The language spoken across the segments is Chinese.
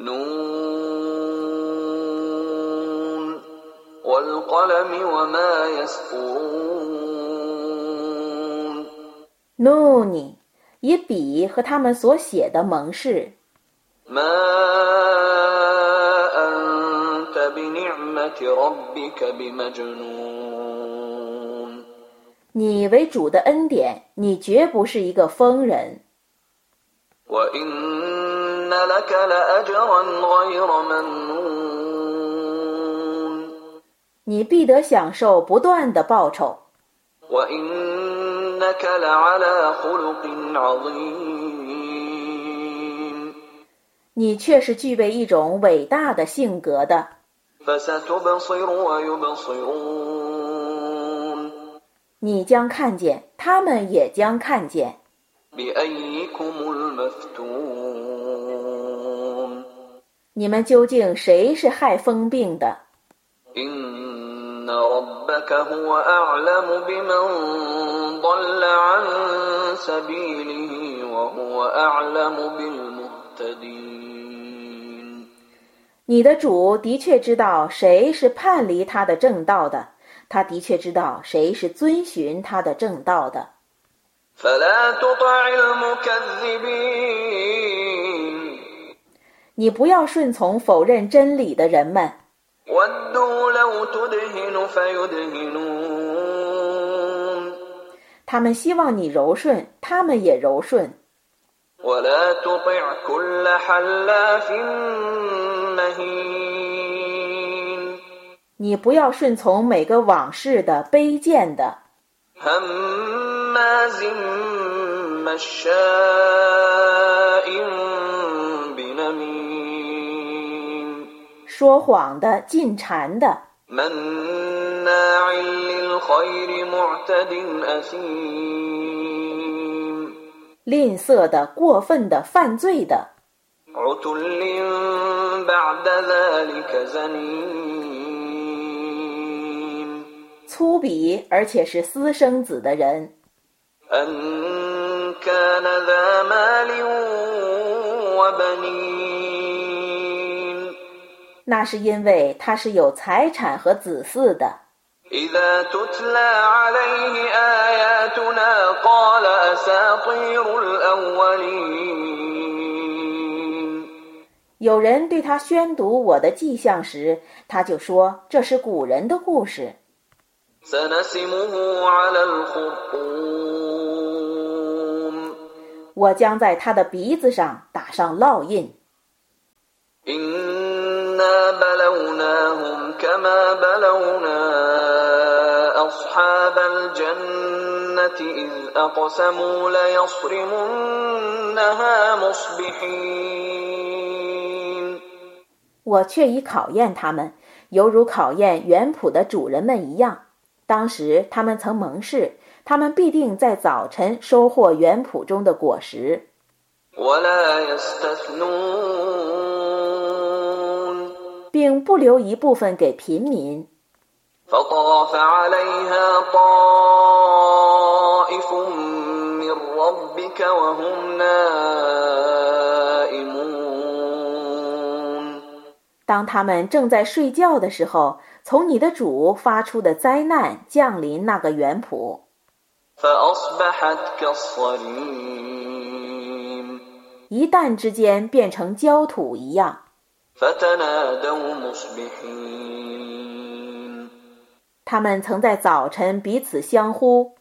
نون والقلم وما يسطرون 努尼，以笔和他们所写的盟誓。 ما أنت بنعمة ربك بمجنون 你为主的恩典，你绝不是一个疯人。 وإن 你必得享受不断的报酬。你却是具备一种伟大的性格的。你将看见他们也将看见。你们究竟谁是害风病的？你的主的确知道谁是叛离他的正道的他的确知道谁是遵循他的正道的。你不要顺从否认真理的人们。他们希望你柔顺他们也柔顺。你不要顺从每个往事的卑贱的。说谎的、进谗的、吝啬的、过分的、犯罪的、粗鄙而且是私生子的人。那是因为他是有财产和子嗣的。有人对他宣读我的迹象时他就说这是古人的故事。我将在他的鼻子上打上烙印。إنا بلوناهم كما بلونا أصحاب الجنة إذ أقسموا ليصرمنها مصبحين 我却已考验他们，犹如考验园圃的主人们一样。当时他们曾盟誓，他们必定在早晨收获园圃中的果实， ولا يستثنون 并不留一部分给贫民。 فطاف عليها طائف من ربك وهم نائمون 当他们正在睡觉的时候，从你的主发出的灾难降临那个园圃， فأصبحت كالصريم 一旦之间变成焦土一样。 他们曾在早晨彼此相呼。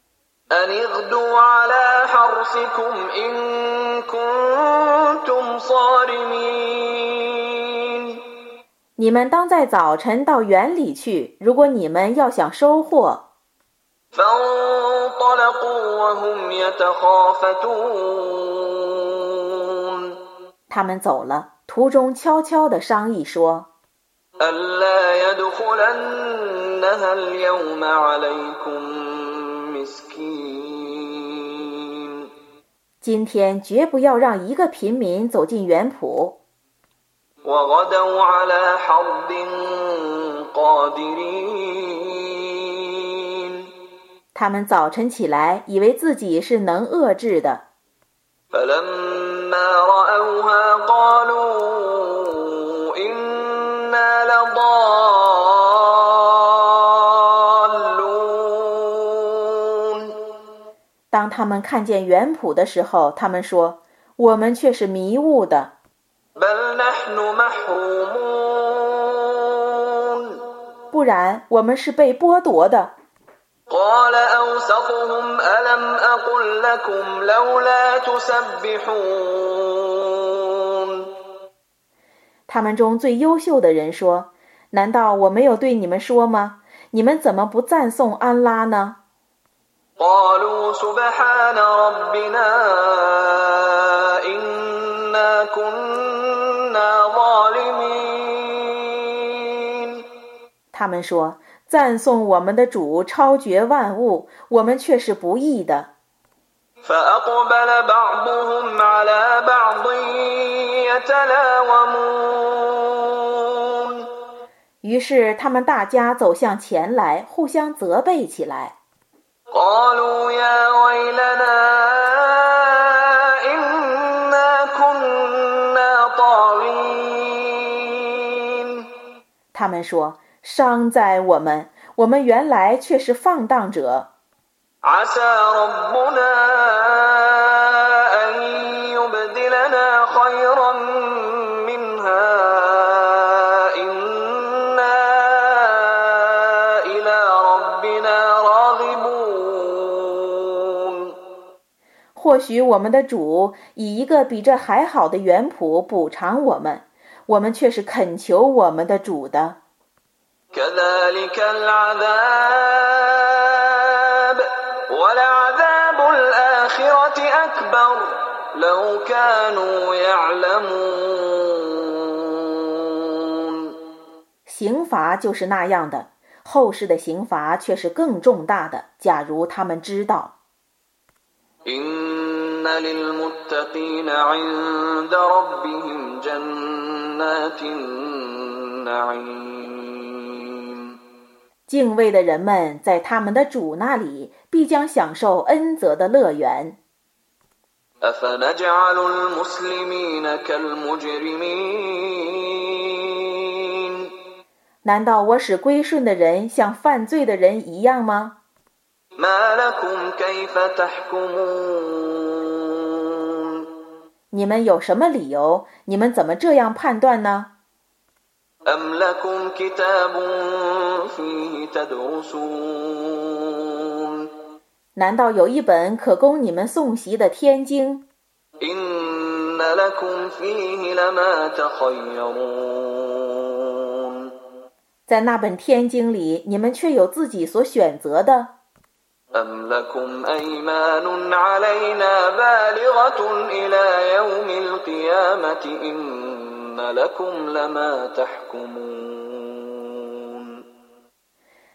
你们当在早晨到园里去如果你们要想收获。他们走了。途中悄悄地商议说：“今天绝不要让一个平民走进园圃。”他们早晨起来，以为自己是能遏制的。他们看见原谱的时候他们说我们却是迷雾的。不然我们是被剥夺的。他们中最优秀的人说难道我没有对你们说吗？你们怎么不赞颂安拉呢？قالوا سبحان ربنا إنا كنا ظالمين 他们说：“赞颂我们的主超绝万物，我们却是不义的。 فأقبل بعضهم على بعض يتلاومون ”于是他们大家走向前来，互相责备起来。 قالوا يا ويلنا إنا كنا طاغين 他们说：“伤在我们，我们原来却是放荡者。 عسى ربنا 或许我们的主以一个比这还好的原谱补偿我们，我们却是恳求我们的主的。刑罚就是那样的，后世的刑罚却是更重大的，假如他们知道。إن للمتقين عند ربهم جنات النعيم 敬畏的人们在他们的主那里必将享受恩泽的乐园。 أفنجعل المسلمين كالمجرمين 难道我使归顺的人像犯罪的人一样吗？ 你们有什么理由？你们怎么这样判断呢？难道有一本可供你们送习的天经？在那本天经里你们却有自己所选择的。أم لكم أيمان علينا بالغة إلى يوم القيامة إن لكم لما تحكمون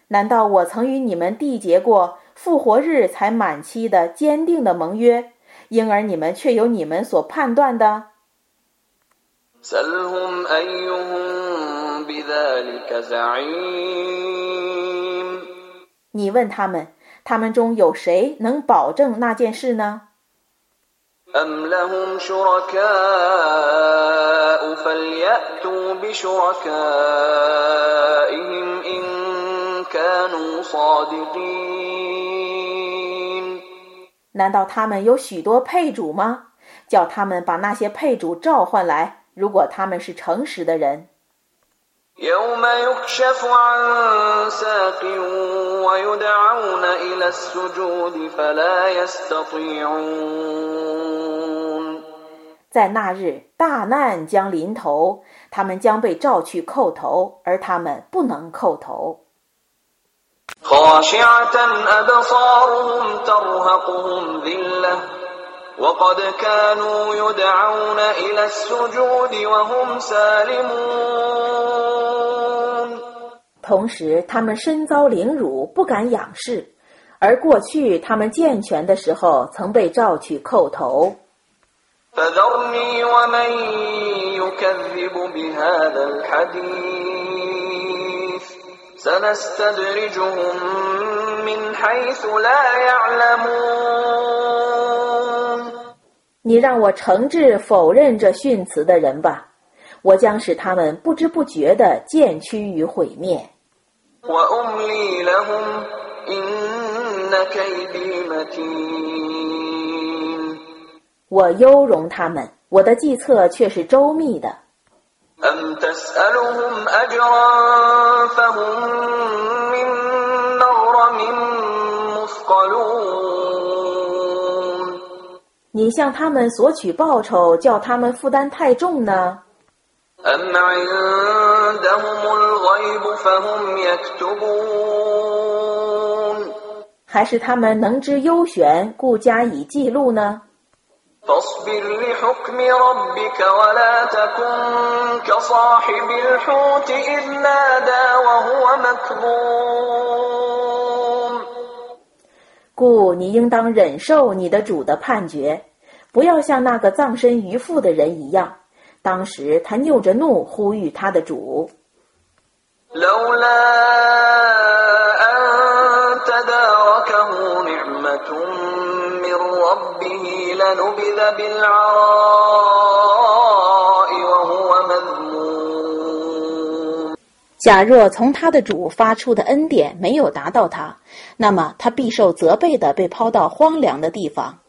难道我曾与你们缔结过复活日才满期的坚定的盟约，因而你们却有你们所判断的？ سلهم أيهم بذلك زعيم 你问他们， 他们中有谁能保证那件事呢？ أم لهم شركاء فليأتوا بشركائهم إن كانوا صادقين 难道他们有许多配主吗？叫他们把那些配主召唤来，如果他们是诚实的人。 يوم يكشف عن ساق ويدعون إلى السجود فلا يستطيعون 在那日，大难将临头，他们将被召去叩头，而他们不能叩头。 خاشعة أبصارهم ترهقهم ذلة وقد كانوا يدعون إلى السجود وهم سالمون 同时，他们身遭凌辱，不敢仰视；而过去他们健全的时候，曾被召去叩头。 فذرني ومن يكذب بهذا الحديث سنستدرجهم من حيث لا يعلمون 你让我诚挚否认这训词的人吧我将使他们不知不觉地渐趋于毁灭。我优容他们我的计策却是周密的。你向他们索取报酬，叫他们负担太重呢？ أم عندهم الغيب فهم يكتبون 还是他们能知幽玄，故加以记录呢？ فاصبر لحكم ربك ولا تكن كصاحب الحوت إذ نادى وهو مكظوم 故你应当忍受你的主的判决，不要像那个葬身鱼腹的人一样。当时他拗着怒呼吁他的主。假若从他的主发出的恩典没有达到他，那么他必受责备的被抛到荒凉的地方。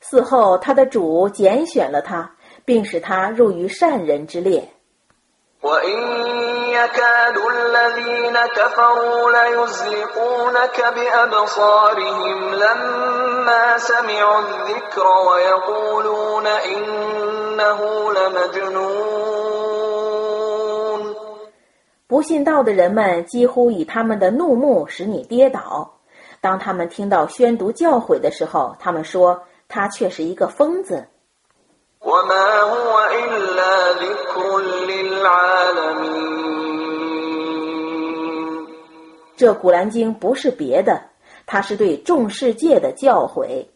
死后，他的主拣选了他，并使他入于善人之列。يكاد الذين كفروا ليزلقونك بأبصارهم لما سمعوا الذكر ويقولون إنه لمجنون 不信道的人们几乎以他们的怒目使你跌倒。当他们听到宣读教诲的时候，他们说他却是一个疯子。 وما هو إلا ذكر للعالمين 这古兰经不是别的，它是对众世界的教诲。